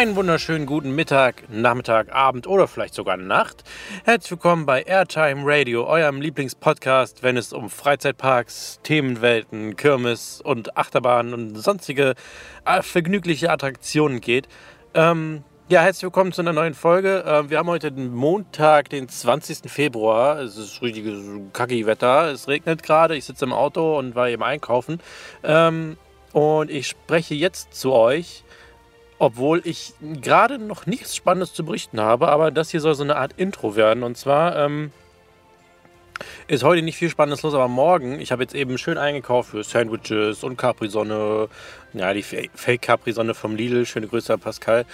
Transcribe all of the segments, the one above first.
Einen wunderschönen guten Mittag, Nachmittag, Abend oder vielleicht sogar Nacht. Herzlich willkommen bei Airtime Radio, eurem Lieblingspodcast, wenn es um Freizeitparks, Themenwelten, Kirmes und Achterbahnen und sonstige äh, vergnügliche Attraktionen geht. Ähm, ja, herzlich willkommen zu einer neuen Folge. Äh, wir haben heute den Montag, den 20. Februar. Es ist richtiges kacki Wetter. Es regnet gerade. Ich sitze im Auto und war eben einkaufen. Ähm, und ich spreche jetzt zu euch obwohl ich gerade noch nichts Spannendes zu berichten habe, aber das hier soll so eine Art Intro werden. Und zwar ähm, ist heute nicht viel Spannendes los, aber morgen, ich habe jetzt eben schön eingekauft für Sandwiches und Capri-Sonne. Ja, die Fake Capri-Sonne vom Lidl. Schöne Grüße an Pascal.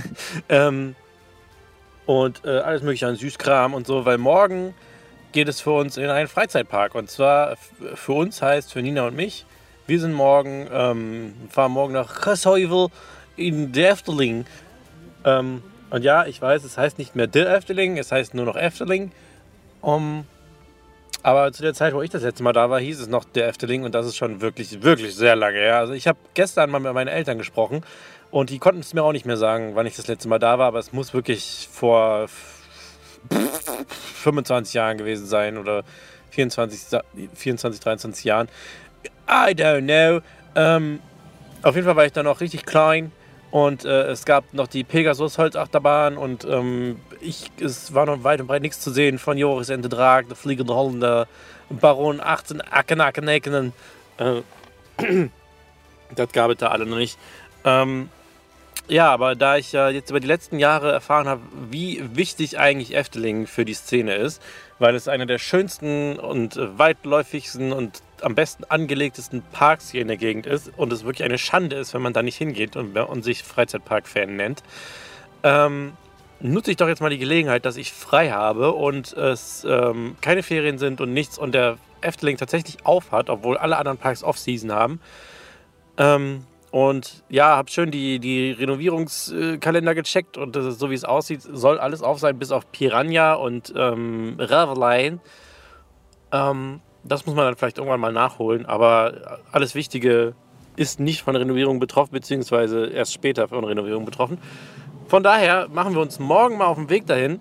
ähm, und äh, alles mögliche an Süßkram und so, weil morgen geht es für uns in einen Freizeitpark. Und zwar für uns heißt, für Nina und mich, wir sind morgen, ähm, fahren morgen nach Chesheuvel in der Efteling. Ähm, und ja, ich weiß, es heißt nicht mehr der Efteling, es heißt nur noch Efteling. Um, aber zu der Zeit, wo ich das letzte Mal da war, hieß es noch der Efteling und das ist schon wirklich, wirklich sehr lange her. Also ich habe gestern mal mit meinen Eltern gesprochen und die konnten es mir auch nicht mehr sagen, wann ich das letzte Mal da war, aber es muss wirklich vor 25 Jahren gewesen sein oder 24, 24 23 Jahren. I don't know. Ähm, auf jeden Fall war ich da noch richtig klein und äh, es gab noch die Pegasus-Holzachterbahn und ähm, ich, es war noch weit und breit nichts zu sehen von Joris en de Draak, der Fliegende Holländer, Baron 18 Akenakenekenen. Äh, das gab es da alle noch nicht. Ähm, ja, aber da ich ja jetzt über die letzten Jahre erfahren habe, wie wichtig eigentlich Efteling für die Szene ist, weil es einer der schönsten und weitläufigsten und am besten angelegtesten Parks hier in der Gegend ist und es wirklich eine Schande ist, wenn man da nicht hingeht und, und sich Freizeitpark-Fan nennt, ähm, nutze ich doch jetzt mal die Gelegenheit, dass ich frei habe und es ähm, keine Ferien sind und nichts und der Efteling tatsächlich auf hat, obwohl alle anderen Parks Off-Season haben. Ähm, und ja, habe schön die, die Renovierungskalender gecheckt und ist, so wie es aussieht, soll alles auf sein, bis auf Piranha und ähm, Raveline. Ähm, das muss man dann vielleicht irgendwann mal nachholen, aber alles Wichtige ist nicht von Renovierung betroffen, beziehungsweise erst später von Renovierung betroffen. Von daher machen wir uns morgen mal auf den Weg dahin.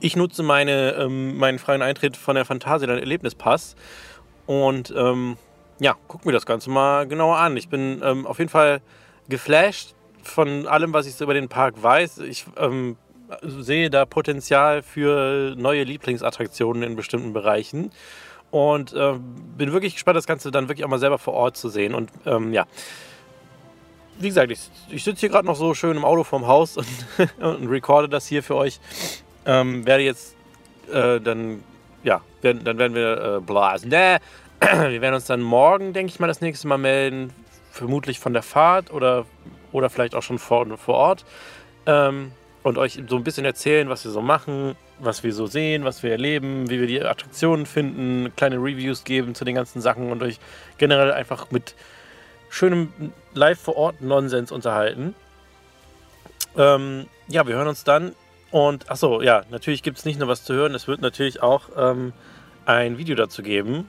Ich nutze meine, ähm, meinen freien Eintritt von der Phantasialand Erlebnispass und ähm, ja, gucken wir das Ganze mal genauer an. Ich bin ähm, auf jeden Fall geflasht von allem, was ich so über den Park weiß. Ich ähm, sehe da Potenzial für neue Lieblingsattraktionen in bestimmten Bereichen. Und äh, bin wirklich gespannt, das Ganze dann wirklich auch mal selber vor Ort zu sehen. Und ähm, ja, wie gesagt, ich, ich sitze hier gerade noch so schön im Auto vorm Haus und, und recorde das hier für euch. Ähm, werde jetzt äh, dann, ja, werden, dann werden wir äh, blasen. Nee, wir werden uns dann morgen, denke ich mal, das nächste Mal melden. Vermutlich von der Fahrt oder, oder vielleicht auch schon vor, vor Ort. Ähm, und euch so ein bisschen erzählen, was wir so machen, was wir so sehen, was wir erleben, wie wir die Attraktionen finden, kleine Reviews geben zu den ganzen Sachen und euch generell einfach mit schönem live vor Ort Nonsens unterhalten. Ähm, ja, wir hören uns dann. Und achso, ja, natürlich gibt es nicht nur was zu hören, es wird natürlich auch ähm, ein Video dazu geben.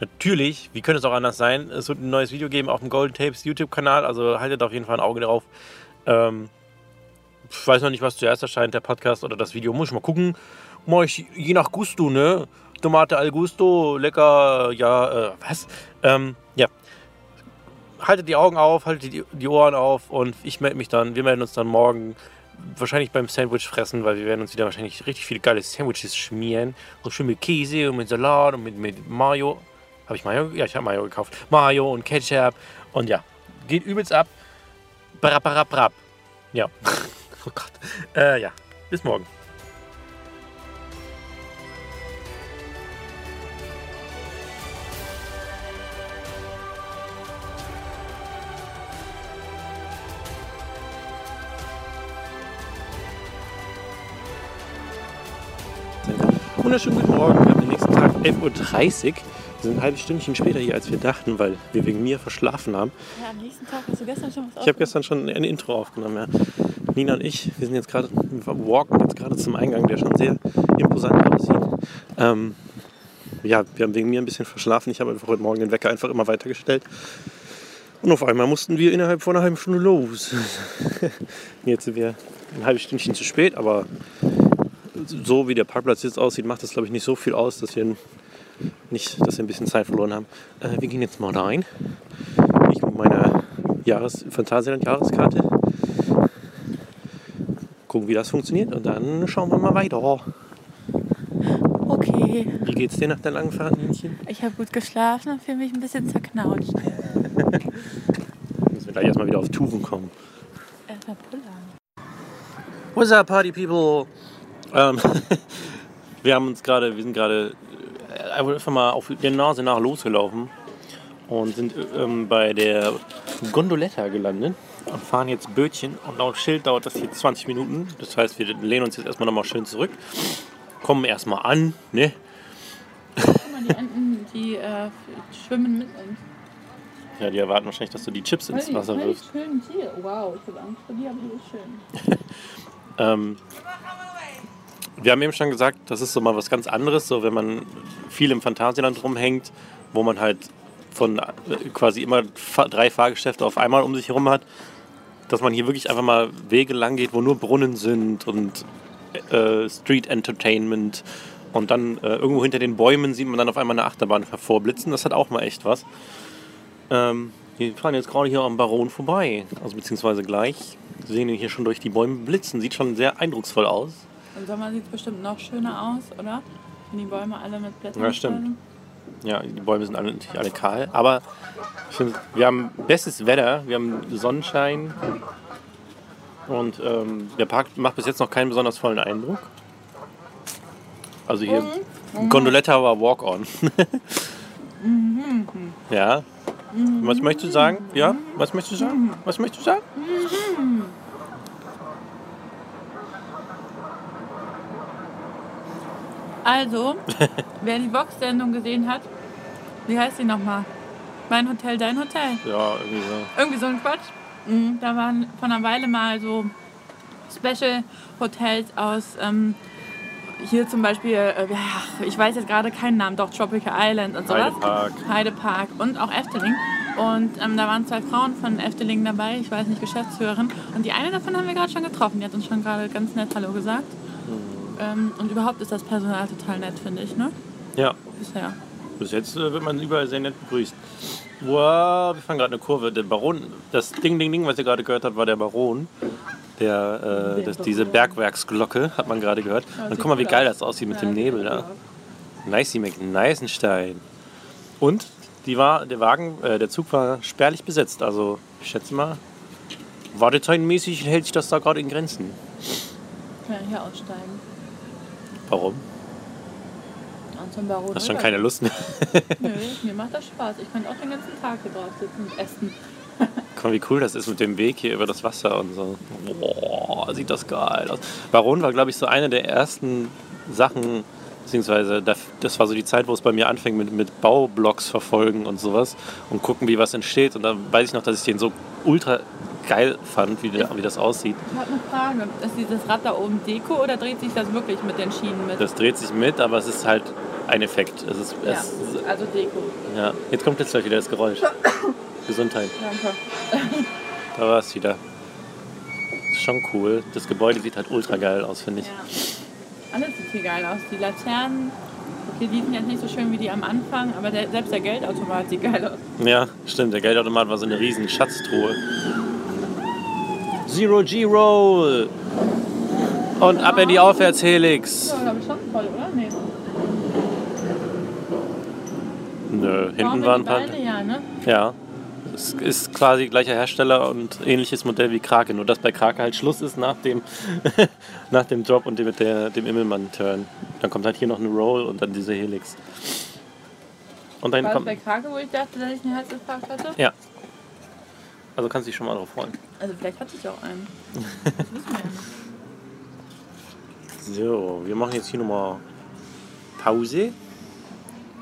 Natürlich, wie könnte es auch anders sein? Es wird ein neues Video geben auf dem Golden Tapes YouTube-Kanal, also haltet auf jeden Fall ein Auge drauf. Ähm, ich weiß noch nicht, was zuerst erscheint, der Podcast oder das Video. Muss ich mal gucken. Mach ich je nach Gusto, ne? Tomate al Gusto, lecker, ja, äh, was? Ähm, ja. Haltet die Augen auf, haltet die, die Ohren auf und ich melde mich dann. Wir melden uns dann morgen wahrscheinlich beim Sandwich fressen, weil wir werden uns wieder wahrscheinlich richtig viele geile Sandwiches schmieren. So schön mit Käse und mit Salat und mit, mit Mayo. Habe ich Mayo? Ja, ich habe Mayo gekauft. Mayo und Ketchup. Und ja, geht übelst ab. Brap, brap, brap. Ja. oh Gott. Äh, ja, bis morgen. Wunderschönen guten Morgen. Wir haben den nächsten Tag 11.30 Uhr. Wir sind ein halbes Stündchen später hier, als wir dachten, weil wir wegen mir verschlafen haben. Ja, am nächsten Tag hast du gestern schon was Ich habe gestern schon ein Intro aufgenommen, ja. Nina und ich, wir sind jetzt gerade, walken jetzt gerade zum Eingang, der schon sehr imposant aussieht. Ähm, ja, wir haben wegen mir ein bisschen verschlafen. Ich habe einfach heute Morgen den Wecker einfach immer weitergestellt. Und auf einmal mussten wir innerhalb von einer halben Stunde los. jetzt sind wir ein halbes Stündchen zu spät, aber so wie der Parkplatz jetzt aussieht, macht das glaube ich nicht so viel aus, dass wir nicht, dass wir ein bisschen Zeit verloren haben. Äh, wir gehen jetzt mal rein. Ich mit meiner Jahres Phantasialand-Jahreskarte. Gucken, wie das funktioniert und dann schauen wir mal weiter. Okay. Wie geht's dir nach der langen Fahrt, Mädchen? Ich habe gut geschlafen und fühle mich ein bisschen zerknautscht. Müssen wir gleich erstmal wieder auf Touren kommen. Erstmal pullern. What's up, Party People? Ähm, wir haben uns gerade, wir sind gerade äh, einfach mal auf der Nase nach losgelaufen und sind ähm, bei der Gondoletta gelandet und fahren jetzt Bötchen und laut Schild dauert das hier 20 Minuten. Das heißt, wir lehnen uns jetzt erstmal nochmal schön zurück, kommen erstmal an, ne? Guck mal, die Enten, die äh, schwimmen mit uns. Ja, die erwarten wahrscheinlich, dass du die Chips ins Wasser wirfst. schönen Tiere. Wow, ich habe Angst vor dir, aber die ist schön. Ähm, wir haben eben schon gesagt, das ist so mal was ganz anderes, so wenn man viel im Phantasialand rumhängt, wo man halt von äh, quasi immer drei Fahrgeschäfte auf einmal um sich herum hat, dass man hier wirklich einfach mal Wege lang geht, wo nur Brunnen sind und äh, Street Entertainment und dann äh, irgendwo hinter den Bäumen sieht man dann auf einmal eine Achterbahn hervorblitzen. Das hat auch mal echt was. Ähm, wir fahren jetzt gerade hier am Baron vorbei, also beziehungsweise gleich. Wir sehen ihn hier schon durch die Bäume blitzen. Sieht schon sehr eindrucksvoll aus. Im Sommer sieht es bestimmt noch schöner aus, oder? Wenn die Bäume alle mit Blättern Ja, stimmt. sind. Ja, die Bäume sind alle, natürlich alle kahl. Aber ich finde, wir haben bestes Wetter, wir haben Sonnenschein. Und ähm, der Park macht bis jetzt noch keinen besonders vollen Eindruck. Also hier, Gondoletta war Walk-On. ja. Was möchtest du sagen? Ja? Was möchtest du sagen? Was möchtest du sagen? Also, wer die Vox-Sendung gesehen hat, wie heißt die nochmal? Mein Hotel, dein Hotel. Ja, irgendwie so. Irgendwie so ein Quatsch. Mhm, Da waren von einer Weile mal so Special-Hotels aus, ähm, hier zum Beispiel, äh, ich weiß jetzt gerade keinen Namen, doch Tropical Island und sowas. Heidepark. Heidepark und auch Efteling. Und ähm, da waren zwei Frauen von Efteling dabei, ich weiß nicht, Geschäftsführerin. Und die eine davon haben wir gerade schon getroffen, die hat uns schon gerade ganz nett Hallo gesagt. Ähm, und überhaupt ist das Personal total nett, finde ich, ne? Ja, Bisher. bis jetzt äh, wird man überall sehr nett begrüßt. Wow, wir fahren gerade eine Kurve. Der Baron, das Ding, Ding, Ding, was ihr gerade gehört habt, war der Baron. Der, äh, das, diese Bergwerksglocke hat man gerade gehört. Und sieht guck mal, wie geil aus. das aussieht mit Ja, dem Nebel da. aus. Nicey McNeisenstein. Und die war, der Wagen, äh, der Zug war spärlich besetzt. Also ich schätze mal, wartezeitenmäßig hält sich das da gerade in Grenzen. Kann ja hier aussteigen. Warum? Baron Hast schon keine Lust mehr? Nö, mir macht das Spaß. Ich könnte auch den ganzen Tag hier drauf sitzen und essen. Guck mal, wie cool das ist mit dem Weg hier über das Wasser und so. Boah, sieht das geil aus. Baron war, glaube ich, so eine der ersten Sachen, beziehungsweise das war so die Zeit, wo es bei mir anfing mit, mit Baublocks verfolgen und sowas und gucken, wie was entsteht. Und da weiß ich noch, dass ich den so ultra geil fand, wie, der, wie das aussieht. Ich habe eine Frage. Ist dieses Rad da oben Deko oder dreht sich das wirklich mit den Schienen mit? Das dreht sich mit, aber es ist halt ein Effekt. Es ist, ja, es, also Deko. ja. Jetzt kommt jetzt gleich wieder das Geräusch. Gesundheit. Danke. Da war es wieder. Ist schon cool. Das Gebäude sieht halt ultra geil aus, finde ich. Ja. Alles sieht hier geil aus. Die Laternen, okay, die sind jetzt nicht so schön wie die am Anfang, aber der, selbst der Geldautomat sieht geil aus. Ja, stimmt. Der Geldautomat war so eine riesen Schatztruhe. Zero G-Roll. Und ab in die Aufwärtshelix. Ja, glaube ich schon voll, oder? Nee. Nö, hinten waren ein paar. Beine? Ja, ne? Ja. Es ist quasi gleicher Hersteller und ähnliches Modell wie Krake. Nur dass bei Krake halt Schluss ist nach dem, nach dem Drop und dem, mit der, dem Immelmann-Turn. Dann kommt halt hier noch eine Roll und dann diese Helix. Und dann War das kommt. bei Krake, wo ich dachte, dass ich einen Herzinfarkt hatte? Ja. Also kannst du dich schon mal drauf freuen. Also vielleicht hatte ich auch einen. Wir ja. So, wir machen jetzt hier nochmal Pause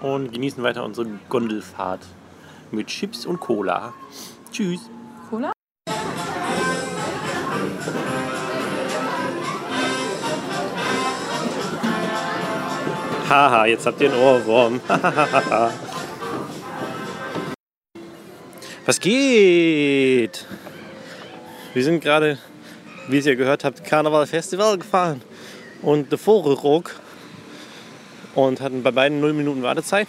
und genießen weiter unsere Gondelfahrt mit Chips und Cola. Tschüss. Cola? Haha, jetzt habt ihr einen Ohrwurm. Was geht? Wir sind gerade, wie ihr gehört habt, Karneval Festival gefahren und der Vogelrock und hatten bei beiden 0 Minuten Wartezeit.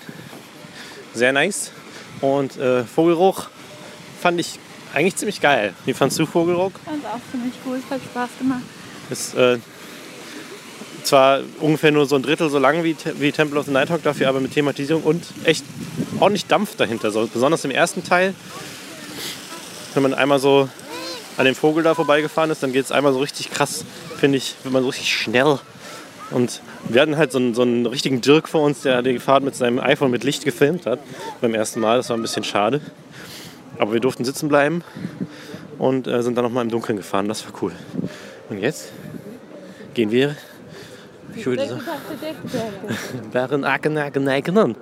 Sehr nice. Und äh, Vogelrock fand ich eigentlich ziemlich geil. Wie fandst du Vogelrock? Ich fand auch ziemlich cool. Es hat Spaß gemacht. Ist äh, zwar ungefähr nur so ein Drittel so lang wie, wie Temple of the Nighthawk, dafür aber mit Thematisierung und echt ordentlich Dampf dahinter. So, besonders im ersten Teil, wenn man einmal so an dem Vogel da vorbeigefahren ist, dann geht es einmal so richtig krass, finde ich, wenn man so richtig schnell. Und wir hatten halt so einen, so einen richtigen Dirk vor uns, der die Fahrt mit seinem iPhone mit Licht gefilmt hat beim ersten Mal. Das war ein bisschen schade. Aber wir durften sitzen bleiben und äh, sind dann nochmal im Dunkeln gefahren. Das war cool. Und jetzt gehen wir ich würde sagen, Bären, Acken, Acken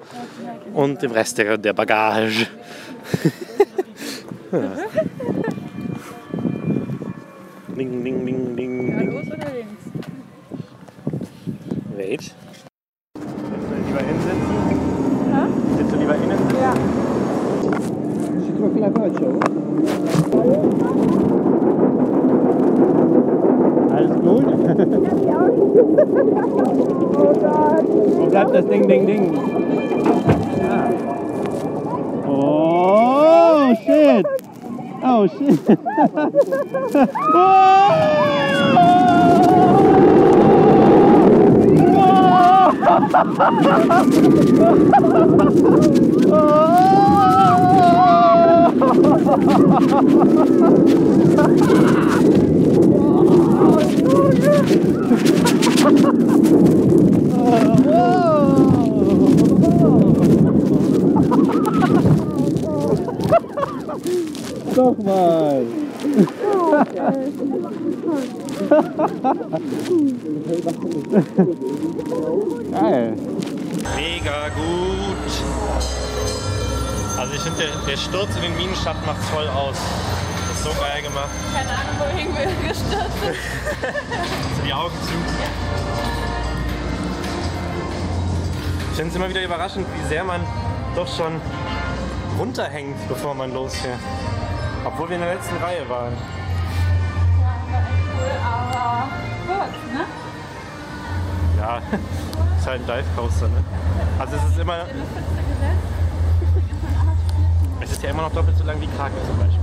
und dem Rest der, der Bagage. ja. Ding, ding, ding, ding, ding. Los oder links? Wait. Willst du lieber hinsitzen? Willst du lieber innen sitzen? Ja. Si trova la faccia? Alles gut? Wo bleibt das Ding, Ding, Ding? Oh, shit! Oh, shit! Oh, oh, Nochmal! Geil. Mega gut. Also ich finde, der, der Sturz in den Minenschacht macht voll aus. Das ist so geil gemacht. Keine Ahnung, wohin wir gestürzt sind. Die Augen zu. Ich finde es immer wieder überraschend, wie sehr man doch schon runterhängt, bevor man losfährt. Obwohl wir in der letzten Reihe waren. Cool, aber kurz, ne? Ja, ist halt ein Dive Coaster, ne? Also es ist immer, es ist ja immer noch doppelt so lang wie Kraken zum Beispiel.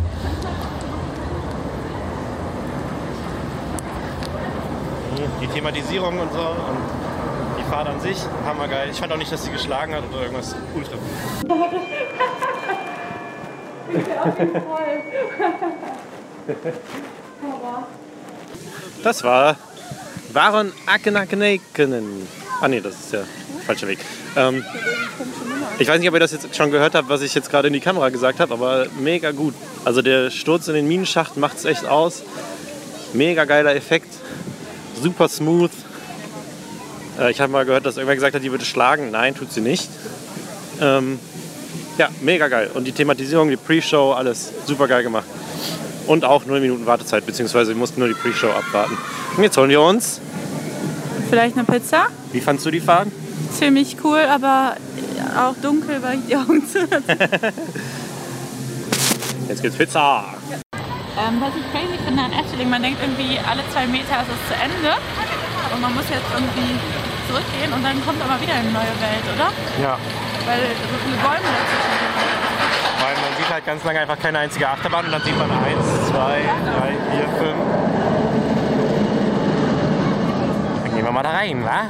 Die Thematisierung und so und die Fahrt an sich, hammergeil. Ich fand auch nicht, dass sie geschlagen hat oder irgendwas ultra. Das war Waron Akenakenen. Ah nee, das ist der falsche Weg. Ähm, ich weiß nicht, ob ihr das jetzt schon gehört habt, was ich jetzt gerade in die Kamera gesagt habe, aber mega gut. Also der Sturz in den Minenschacht macht es echt aus. Mega geiler Effekt. Super smooth. Äh, ich habe mal gehört, dass irgendwer gesagt hat, die würde schlagen. Nein, tut sie nicht. Ähm, ja, mega geil. Und die Thematisierung, die Pre-Show, alles super geil gemacht. Und auch 0 Minuten Wartezeit, beziehungsweise wir mussten nur die Pre-Show abwarten. Und jetzt holen wir uns. Vielleicht eine Pizza? Wie fandst du die Fahrt? Ziemlich cool, aber auch dunkel, weil ich die Augen zu Jetzt gibt's Pizza. Ähm, was ich crazy finde an Efteling, man denkt irgendwie, alle zwei Meter ist es zu Ende. Und man muss jetzt irgendwie zurückgehen und dann kommt aber wieder eine neue Welt, oder? Ja. Weil so viele Bäume dazwischen sind. Weil man sieht halt ganz lange einfach keine einzige Achterbahn und dann sieht man eins, zwei, drei, vier, fünf. Dann gehen wir mal da rein, wa?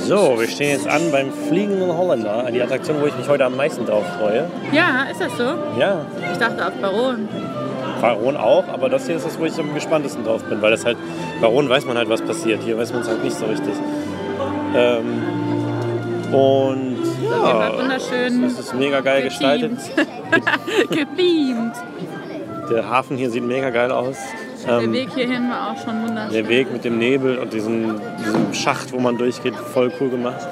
So, wir stehen jetzt an beim Fliegenden Holländer, die Attraktion, wo ich mich heute am meisten drauf freue. Ja, ist das so? Ja, Ich dachte auf Baron. Baron auch, aber das hier ist das, wo ich am gespanntesten drauf bin, weil das halt, Baron weiß man halt, was passiert, hier weiß man es halt nicht so richtig. Ähm, und Ja, ja, wunderschön es ist mega geil gestaltet. gebeamt. Der Hafen hier sieht mega geil aus. Der Ähm, Weg hierhin war auch schon wunderschön. der Weg mit dem Nebel und diesem, diesem Schacht, wo man durchgeht, voll cool gemacht.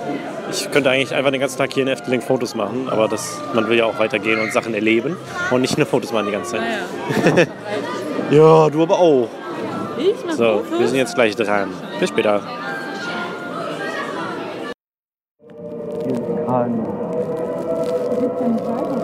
Ich könnte eigentlich einfach den ganzen Tag hier in Efteling Fotos machen, aber das, man will ja auch weitergehen und Sachen erleben und nicht nur Fotos machen die ganze Zeit. Naja. Ja, du aber auch. Ich mach So, Fotos. wir sind jetzt gleich dran. Bis später. geht's ja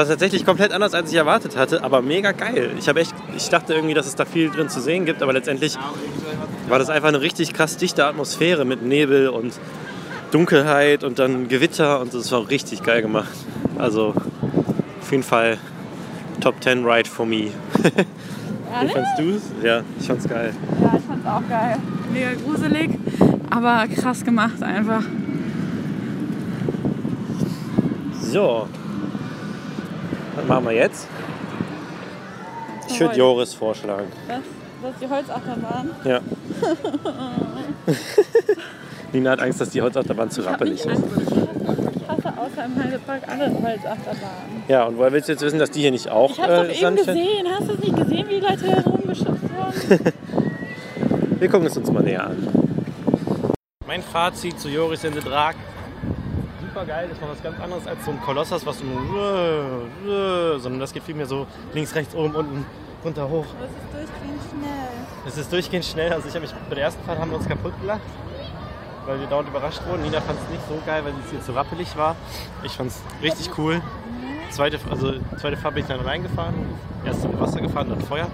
war tatsächlich komplett anders, als ich erwartet hatte, aber mega geil. Ich habe echt, ich dachte irgendwie, dass es da viel drin zu sehen gibt, aber letztendlich war das einfach eine richtig krass dichte Atmosphäre mit Nebel und Dunkelheit und dann Gewitter und das war richtig geil gemacht. Also auf jeden Fall Top 10 Ride for me. Wie fandst du es? Ja, ich fand's geil. Ja, ich fand's auch geil. Mega gruselig, aber krass gemacht einfach. So, was machen wir jetzt? Ich würde. Joris vorschlagen. Das, das ist die Holzachterbahn. Ja. Nina hat Angst, dass die Holzachterbahn zu rappelig ist. Angst. Ich hasse außer im Heidepark alle Holzachterbahnen. Ja, und woher willst du jetzt wissen, dass die hier nicht auch Ich hab's doch äh, eben Sandstein- gesehen. Hast du es nicht gesehen, wie die Leute herumgeschubst wurden? Wir gucken es uns mal näher an. Mein Fazit zu Joris in the Drag. Super geil, das war was ganz anderes als so ein Kolossos, was so sondern das geht vielmehr so links, rechts, oben, unten, runter, hoch. Das ist durchgehend schnell. Es ist durchgehend schnell. Also ich habe mich bei der ersten Fahrt haben wir uns kaputt gelacht, weil wir dauernd überrascht wurden. Nina fand es nicht so geil, weil es hier zu rappelig war. Ich fand es richtig cool. Zweite, also zweite Fahrt bin ich dann allein gefahren. Erst im Wasser gefahren, dann Feuer.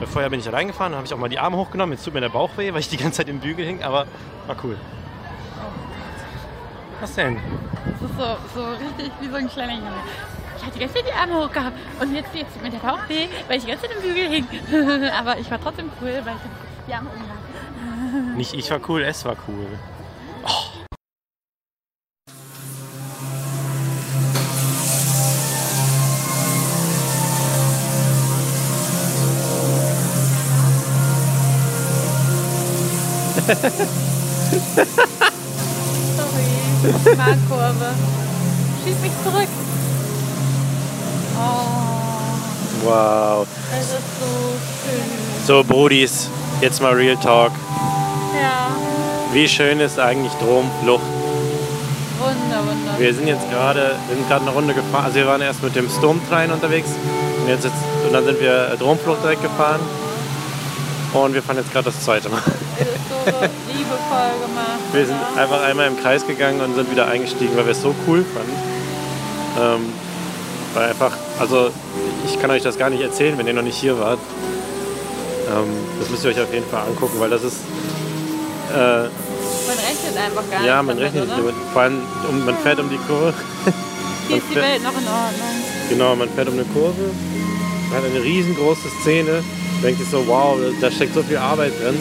Bei Feuer bin ich allein gefahren, dann habe ich auch mal die Arme hochgenommen. Jetzt tut mir der Bauch weh, weil ich die ganze Zeit im Bügel hing, aber war cool. Was denn? Das ist so, so richtig wie so ein kleiner Junge. Ich hatte Zeit die Arme hoch gehabt und jetzt, jetzt tut mir der Bauch weh, weil ich Zeit im Bügel hing. Aber ich war trotzdem cool, weil ich die Arme hatte. Nicht ich war cool, es war cool. Sorry. Markkurve. Schieß mich zurück. Oh, Wow. es ist so schön. So, Brudis, jetzt mal Real Talk. Ja, Wie schön ist eigentlich Dromflucht? wunder, wunder. Wir sind jetzt gerade, wir sind gerade eine Runde gefahren. Also wir waren erst mit dem Sturmtrain unterwegs und jetzt, jetzt und dann sind wir Dromflucht direkt gefahren. Und wir fahren jetzt gerade das zweite Mal. Es ist so liebevoll gemacht. Wir sind einfach einmal im Kreis gegangen und sind wieder eingestiegen, weil wir es so cool fanden. Ähm, weil einfach, also ich kann euch das gar nicht erzählen, wenn ihr noch nicht hier wart. Ähm, das müsst ihr euch auf jeden Fall angucken, weil das ist, äh, Man rechnet einfach gar ja, nicht man damit, rechnet nicht. Vor allem, um, man fährt um die Kurve. Hier ist die Welt noch in Ordnung. Genau, man fährt um eine Kurve, man hat eine riesengroße Szene, denkt sich so, wow, da steckt so viel Arbeit drin.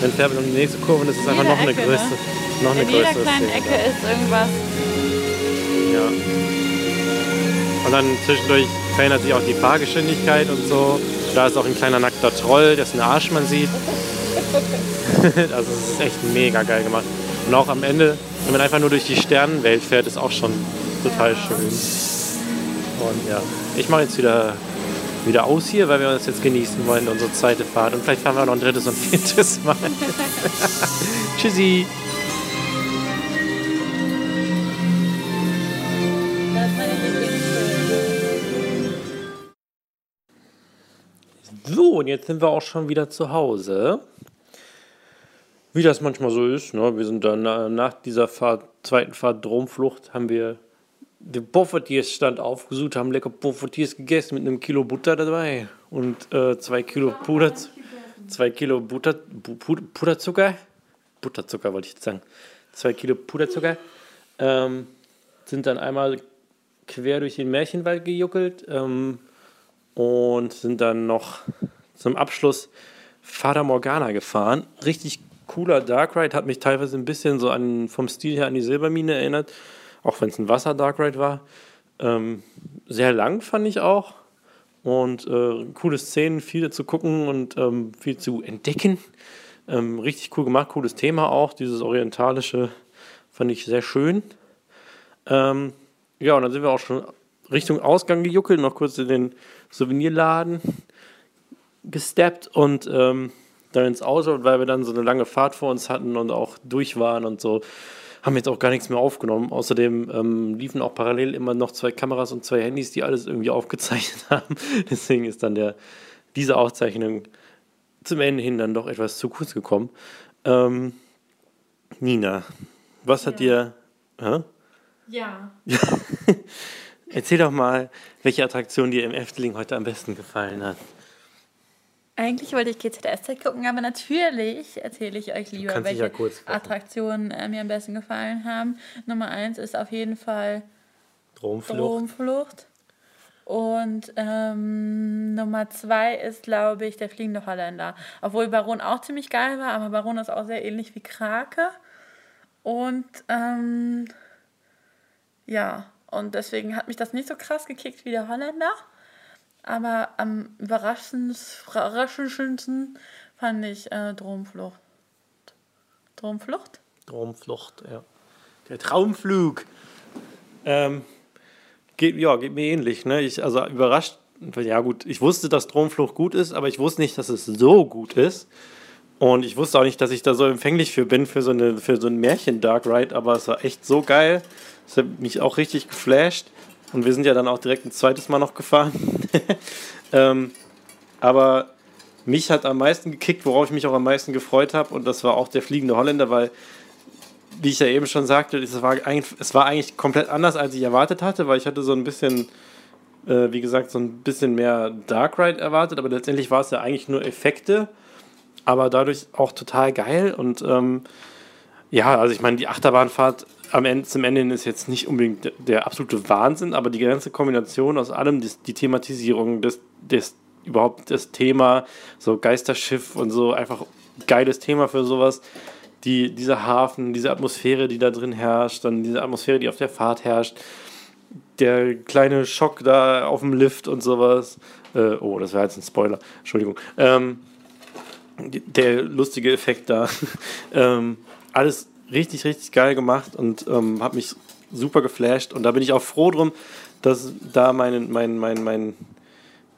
Dann fährt man um die nächste Kurve und es ist einfach noch eine Ecke, ne? größere, noch eine In jeder kleinen. Ecke ist irgendwas. Ja. Und dann zwischendurch verändert sich auch die Fahrgeschwindigkeit und so. Da ist auch ein kleiner nackter Troll, dessen Arsch man sieht. also es ist echt mega geil gemacht. Und auch am Ende, wenn man einfach nur durch die Sternenwelt fährt, ist auch schon total schön. Und ja, ich mache jetzt wieder, wieder aus hier, weil wir uns jetzt genießen wollen, unsere zweite Fahrt. Und vielleicht fahren wir noch ein drittes und viertes Mal. Tschüssi. So, und jetzt sind wir auch schon wieder zu Hause. Wie das manchmal so ist, ne? wir sind dann äh, nach dieser Fahrt, zweiten Fahrt Dromflucht, haben wir den Poffertiersstand aufgesucht, haben lecker Poffertiers gegessen mit einem Kilo Butter dabei und äh, zwei Kilo Puder, zwei Kilo Butter, Bu- Pu- Puderzucker, Butterzucker wollte ich jetzt sagen, zwei Kilo Puderzucker, ähm, sind dann einmal quer durch den Märchenwald gejuckelt, ähm, und sind dann noch zum Abschluss Fata Morgana gefahren. Richtig cooler Dark Ride, hat mich teilweise ein bisschen so an, vom Stil her an die Silbermine erinnert, auch wenn es ein Wasser-Dark Ride war. Ähm, sehr lang fand ich auch und äh, coole Szenen, viele zu gucken und ähm, viel zu entdecken. Ähm, richtig cool gemacht, cooles Thema auch, dieses orientalische fand ich sehr schön. Ähm, ja, und dann sind wir auch schon Richtung Ausgang gejuckelt, noch kurz in den Souvenirladen gesteppt und ähm, dann ins Auto, weil wir dann so eine lange Fahrt vor uns hatten und auch durch waren und so, haben jetzt auch gar nichts mehr aufgenommen. Außerdem ähm, liefen auch parallel immer noch zwei Kameras und zwei Handys, die alles irgendwie aufgezeichnet haben. Deswegen ist dann der, diese Aufzeichnung zum Ende hin dann doch etwas zu kurz gekommen. Ähm, Nina, was hat dir... Hä? Ja. Erzähl doch mal, welche Attraktion dir im Efteling heute am besten gefallen hat. Eigentlich wollte ich GZSZ gucken, aber natürlich erzähle ich euch lieber, welche ja. Attraktionen äh, mir am besten gefallen haben. Nummer eins ist auf jeden Fall Dromflucht. Stromflucht. Und ähm, Nummer zwei ist, glaube ich, der fliegende Holländer. Obwohl Baron auch ziemlich geil war, aber Baron ist auch sehr ähnlich wie Krake. Und ähm, ja, und deswegen hat mich das nicht so krass gekickt wie der Holländer. Aber am überraschendsten fand ich äh, Dromflucht. Dromflucht? Traumflucht, ja. Der Traumflug. Ähm, geht, ja, geht mir ähnlich. Ne? Ich, also überrascht, ja gut, ich wusste, dass Traumflucht gut ist, aber ich wusste nicht, dass es so gut ist. Und ich wusste auch nicht, dass ich da so empfänglich für bin, für so, eine, für so ein Märchen-Dark Ride, aber es war echt so geil. Es hat mich auch richtig geflasht. Und wir sind ja dann auch direkt ein zweites Mal noch gefahren. ähm, aber mich hat am meisten gekickt, worauf ich mich auch am meisten gefreut habe, und das war auch der fliegende Holländer, weil wie ich ja eben schon sagte, es war, eigentlich, es war eigentlich komplett anders, als ich erwartet hatte, weil ich hatte so ein bisschen, äh, wie gesagt, so ein bisschen mehr Dark Ride erwartet, aber letztendlich war es ja eigentlich nur Effekte, aber dadurch auch total geil und ähm, ja, also ich meine, die Achterbahnfahrt am Ende, zum Ende ist jetzt nicht unbedingt der, der absolute Wahnsinn, aber die ganze Kombination aus allem, die, die Thematisierung, das, das, überhaupt das Thema, so Geisterschiff und so, einfach geiles Thema für sowas. Die, dieser Hafen, diese Atmosphäre, die da drin herrscht, dann diese Atmosphäre, die auf der Fahrt herrscht, der kleine Schock da auf dem Lift und sowas. Äh, oh, das war jetzt ein Spoiler, Entschuldigung. Ähm, der lustige Effekt da. ähm, alles richtig, richtig geil gemacht und ähm, hat mich super geflasht. Und da bin ich auch froh drum, dass da meine, mein, mein, mein,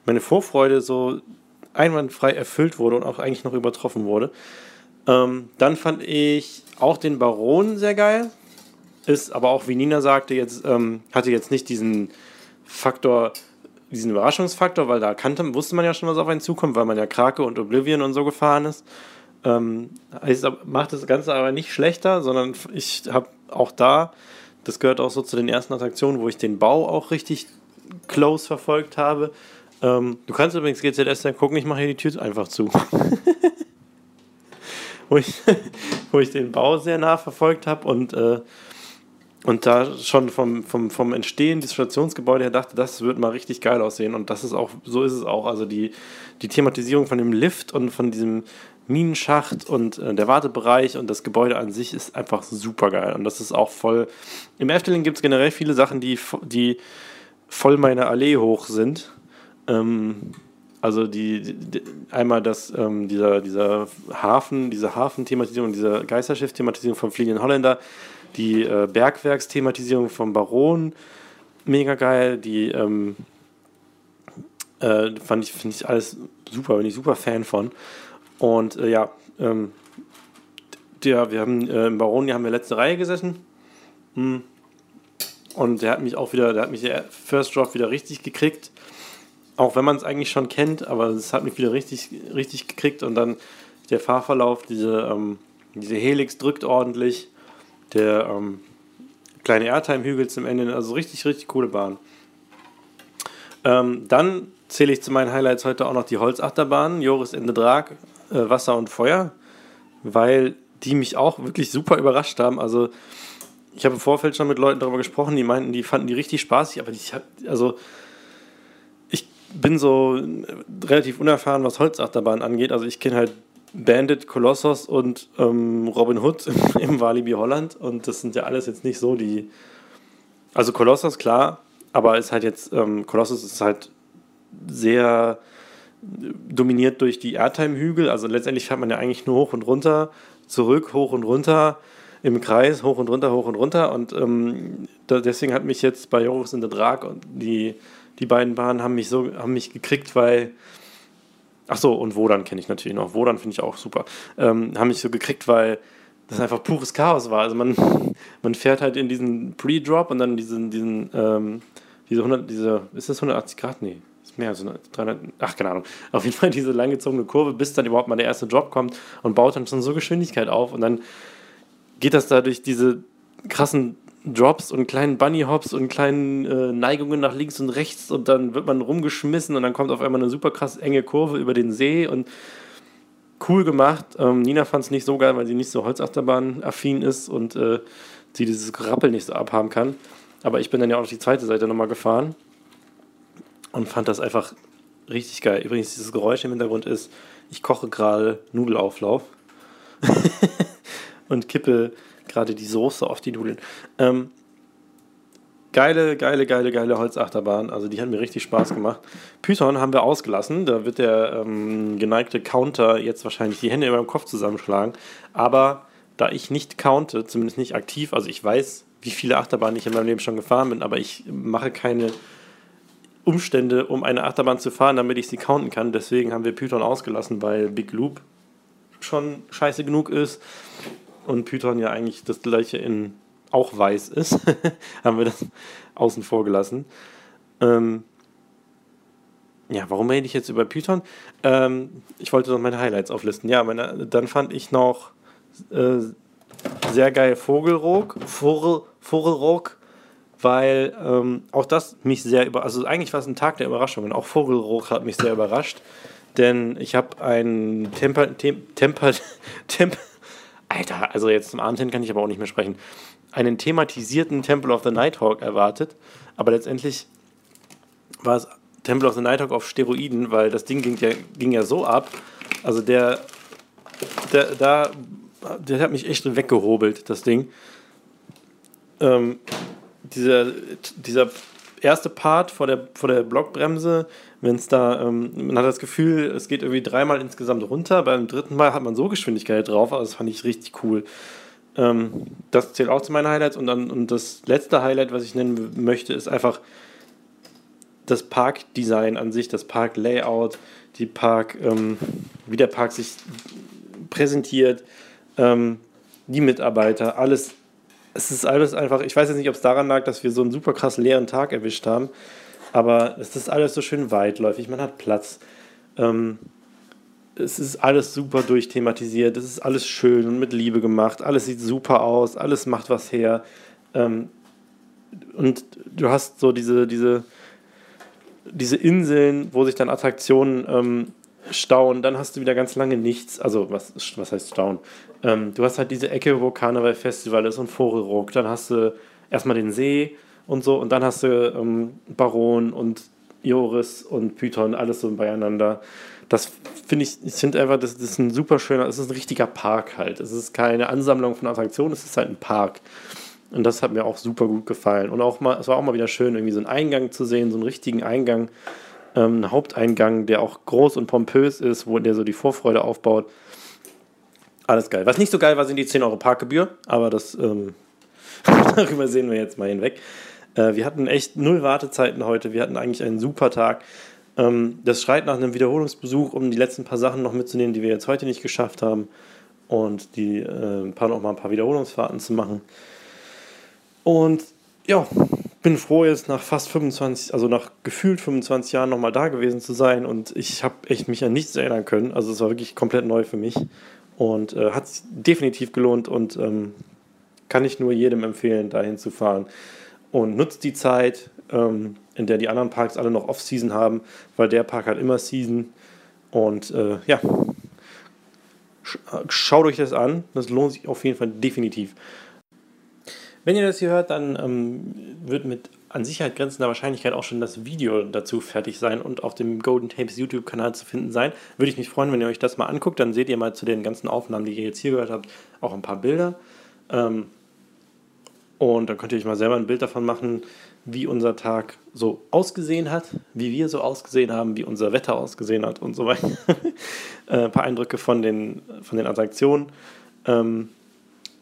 meine Vorfreude so einwandfrei erfüllt wurde und auch eigentlich noch übertroffen wurde. Ähm, dann fand ich auch den Baron sehr geil. Ist aber auch, wie Nina sagte, jetzt ähm, hatte jetzt nicht diesen Faktor diesen Überraschungsfaktor, weil da kannte, wusste man ja schon, was auf einen zukommt, weil man ja Krake und Oblivion und so gefahren ist. Ähm, macht das Ganze aber nicht schlechter, sondern ich habe auch da, das gehört auch so zu den ersten Attraktionen, wo ich den Bau auch richtig close verfolgt habe. Ähm, du kannst übrigens GZS dann gucken, ich mache hier die Tür einfach zu. wo, ich, wo ich den Bau sehr nah verfolgt habe und, äh, und da schon vom, vom, vom Entstehen des Stationsgebäudes her dachte, das wird mal richtig geil aussehen. Und das ist auch, so ist es auch. Also die, die Thematisierung von dem Lift und von diesem Minenschacht und äh, der Wartebereich und das Gebäude an sich ist einfach super geil. Und das ist auch voll. Im Efteling gibt es generell viele Sachen, die, die voll meine Allee hoch sind. Ähm, also die, die, einmal das, ähm, dieser, dieser Hafen, diese Hafenthematisierung, diese Geisterschiff-Thematisierung vom Fliegenden Holländer, die äh, Bergwerksthematisierung vom Baron, mega geil, die ähm, äh, fand ich, finde ich alles super, bin ich super Fan von. Und äh, ja, ähm, der, wir haben äh, im Baron, haben wir letzte Reihe gesessen. Hm. Und der hat mich auch wieder, der hat mich der First Drop wieder richtig gekriegt. Auch wenn man es eigentlich schon kennt, aber es hat mich wieder richtig, richtig gekriegt. Und dann der Fahrverlauf, diese, ähm, diese Helix drückt ordentlich. Der ähm, kleine Airtime-Hügel zum Ende, also richtig, richtig coole Bahn. Ähm, dann zähle ich zu meinen Highlights heute auch noch die Holzachterbahn, Joris the Drag, äh, Wasser und Feuer, weil die mich auch wirklich super überrascht haben. Also ich habe im Vorfeld schon mit Leuten darüber gesprochen, die meinten, die fanden die richtig spaßig, aber ich habe, also ich bin so relativ unerfahren, was Holzachterbahn angeht. Also ich kenne halt Bandit, Colossus und ähm, Robin Hood im, im Walibi Holland und das sind ja alles jetzt nicht so die, also Colossus klar, aber ist halt jetzt, ähm, Colossus ist halt sehr dominiert durch die Airtime-Hügel. Also letztendlich fährt man ja eigentlich nur hoch und runter, zurück, hoch und runter, im Kreis, hoch und runter, hoch und runter. Und ähm, da, deswegen hat mich jetzt bei Joris in der Drag und die, die beiden Bahnen haben mich so haben mich gekriegt, weil. Ach so, und Wodan kenne ich natürlich noch. Wodan finde ich auch super. Ähm, haben mich so gekriegt, weil das einfach pures Chaos war. Also man, man fährt halt in diesen Pre-Drop und dann diesen, diesen ähm, diese 100, diese, ist das 180 Grad? Nee, mehr, so 300, ach, keine Ahnung. Auf jeden Fall diese langgezogene Kurve, bis dann überhaupt mal der erste Drop kommt und baut dann schon so Geschwindigkeit auf und dann geht das da durch diese krassen Drops und kleinen Bunny Hops und kleinen äh, Neigungen nach links und rechts und dann wird man rumgeschmissen und dann kommt auf einmal eine super krass enge Kurve über den See und cool gemacht. Ähm, Nina fand es nicht so geil, weil sie nicht so Holzachterbahn-affin ist und äh, sie dieses Rappel nicht so abhaben kann. Aber ich bin dann ja auch auf die zweite Seite nochmal gefahren und fand das einfach richtig geil. Übrigens, dieses Geräusch im Hintergrund ist, ich koche gerade Nudelauflauf und kippe gerade die Soße auf die Nudeln. Ähm, geile, geile, geile, geile Holzachterbahn. Also die hat mir richtig Spaß gemacht. Python haben wir ausgelassen. Da wird der ähm, geneigte Counter jetzt wahrscheinlich die Hände über dem Kopf zusammenschlagen. Aber da ich nicht counte, zumindest nicht aktiv, also ich weiß, wie viele Achterbahnen ich in meinem Leben schon gefahren bin, aber ich mache keine Umstände, um eine Achterbahn zu fahren, damit ich sie counten kann. Deswegen haben wir Python ausgelassen, weil Big Loop schon scheiße genug ist und Python ja eigentlich das gleiche in auch weiß ist. haben wir das außen vor gelassen. Ähm ja, warum rede ich jetzt über Python? Ähm, ich wollte noch meine Highlights auflisten. Ja, meine, dann fand ich noch äh, sehr geil Vogelrock. Vogel, Vogelrock weil ähm, auch das mich sehr über, also eigentlich war es ein Tag der Überraschungen. Auch Vogelroch hat mich sehr überrascht, denn ich habe einen Temper, Tem, Temper, Temper, Alter, also jetzt zum Abend hin kann ich aber auch nicht mehr sprechen, einen thematisierten Temple of the Nighthawk erwartet, aber letztendlich war es Temple of the Nighthawk auf Steroiden, weil das Ding ging ja, ging ja so ab, also der, der, da, der hat mich echt weggehobelt, das Ding. Ähm, dieser, dieser erste Part vor der, vor der Blockbremse, wenn es da, ähm, man hat das Gefühl, es geht irgendwie dreimal insgesamt runter, beim dritten Mal hat man so Geschwindigkeit drauf, also das fand ich richtig cool. Ähm, das zählt auch zu meinen Highlights und dann und das letzte Highlight, was ich nennen möchte, ist einfach das Parkdesign an sich, das Parklayout, die Park, ähm, wie der Park sich präsentiert, ähm, die Mitarbeiter, alles es ist alles einfach, ich weiß jetzt nicht, ob es daran lag, dass wir so einen super krass leeren Tag erwischt haben, Aber es ist alles so schön weitläufig, man hat Platz. Ähm, es ist alles super durchthematisiert, es ist alles schön und mit Liebe gemacht, alles sieht super aus, alles macht was her. Ähm, und du hast so diese, diese, diese Inseln, wo sich dann Attraktionen ähm, stauen, dann hast du wieder ganz lange nichts. Also, was, was heißt stauen? Ähm, du hast halt diese Ecke, wo Karneval Festival ist und Vogelruck. Dann hast du erstmal den See und so und dann hast du ähm, Baron und Joris und Python, alles so beieinander. Das finde ich, ich finde einfach, das, das ist ein super schöner, es ist ein richtiger Park halt. Es ist keine Ansammlung von Attraktionen, es ist halt ein Park. Und das hat mir auch super gut gefallen. Und auch mal, es war auch mal wieder schön, irgendwie so einen Eingang zu sehen, so einen richtigen Eingang, ähm, Haupteingang, der auch groß und pompös ist, wo der so die Vorfreude aufbaut. Alles geil. Was nicht so geil war, sind die 10 Euro Parkgebühr, aber das ähm, darüber sehen wir jetzt mal hinweg. Äh, wir hatten echt null Wartezeiten heute. Wir hatten eigentlich einen super Tag. Ähm, das schreit nach einem Wiederholungsbesuch, um die letzten paar Sachen noch mitzunehmen, die wir jetzt heute nicht geschafft haben. Und die äh, paar, noch mal ein paar Wiederholungsfahrten zu machen. Und ja, bin froh, jetzt nach fast 25, also nach gefühlt 25 Jahren nochmal da gewesen zu sein. Und ich habe echt mich an nichts erinnern können. Also es war wirklich komplett neu für mich. Und äh, hat sich definitiv gelohnt und ähm, kann ich nur jedem empfehlen, dahin zu fahren. Und nutzt die Zeit, ähm, in der die anderen Parks alle noch Off-Season haben, weil der Park hat immer Season. Und äh, ja, schaut euch das an. Das lohnt sich auf jeden Fall definitiv. Wenn ihr das hier hört, dann ähm, wird mit an Sicherheit grenzender Wahrscheinlichkeit auch schon das Video dazu fertig sein und auf dem Golden Tapes YouTube-Kanal zu finden sein. Würde ich mich freuen, wenn ihr euch das mal anguckt. Dann seht ihr mal zu den ganzen Aufnahmen, die ihr jetzt hier gehört habt, auch ein paar Bilder. Ähm, und dann könnt ihr euch mal selber ein Bild davon machen, wie unser Tag so ausgesehen hat, wie wir so ausgesehen haben, wie unser Wetter ausgesehen hat und so weiter. Äh, ein paar Eindrücke von den, von den Attraktionen. Ähm,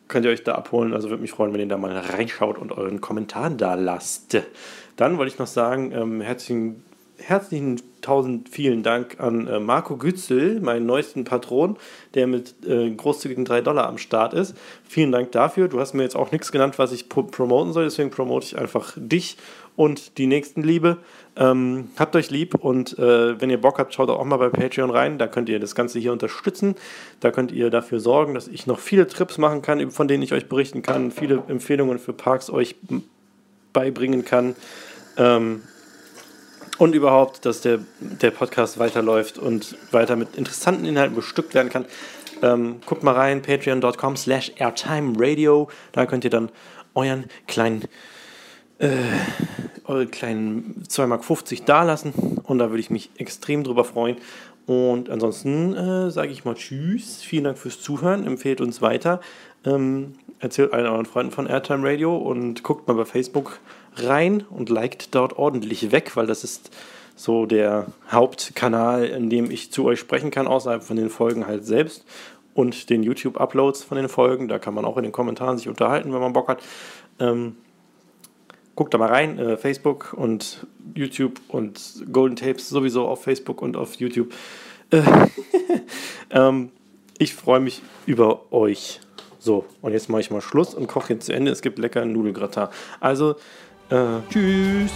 könnt ihr euch da abholen. Also würde mich freuen, wenn ihr da mal reinschaut und euren Kommentar da lasst. Dann wollte ich noch sagen, ähm, herzlichen, herzlichen tausend vielen Dank an äh, Marco Gützel, meinen neuesten Patron, der mit äh, großzügigen 3 Dollar am Start ist. Vielen Dank dafür. Du hast mir jetzt auch nichts genannt, was ich promoten soll, deswegen promote ich einfach dich und die nächsten Liebe. Ähm, habt euch lieb und äh, wenn ihr Bock habt, schaut auch mal bei Patreon rein. Da könnt ihr das Ganze hier unterstützen. Da könnt ihr dafür sorgen, dass ich noch viele Trips machen kann, von denen ich euch berichten kann, viele Empfehlungen für Parks euch beibringen kann. Ähm, und überhaupt, dass der, der Podcast weiterläuft und weiter mit interessanten Inhalten bestückt werden kann. Ähm, guckt mal rein, patreon.com slash airtimeradio. Da könnt ihr dann euren kleinen äh, eure kleinen 2,50 Mark dalassen und da würde ich mich extrem drüber freuen. Und ansonsten äh, sage ich mal Tschüss, vielen Dank fürs Zuhören, empfehlt uns weiter, ähm, erzählt allen euren Freunden von Airtime Radio und guckt mal bei Facebook rein und liked dort ordentlich weg, weil das ist so der Hauptkanal, in dem ich zu euch sprechen kann, außerhalb von den Folgen halt selbst und den YouTube-Uploads von den Folgen. Da kann man auch in den Kommentaren sich unterhalten, wenn man Bock hat. Ähm, guckt da mal rein, äh, Facebook und YouTube und Golden Tapes sowieso auf Facebook und auf YouTube. Äh, ähm, ich freue mich über euch. So, und jetzt mache ich mal Schluss und koche jetzt zu Ende. Es gibt lecker Nudelgratin. Also, äh, tschüss.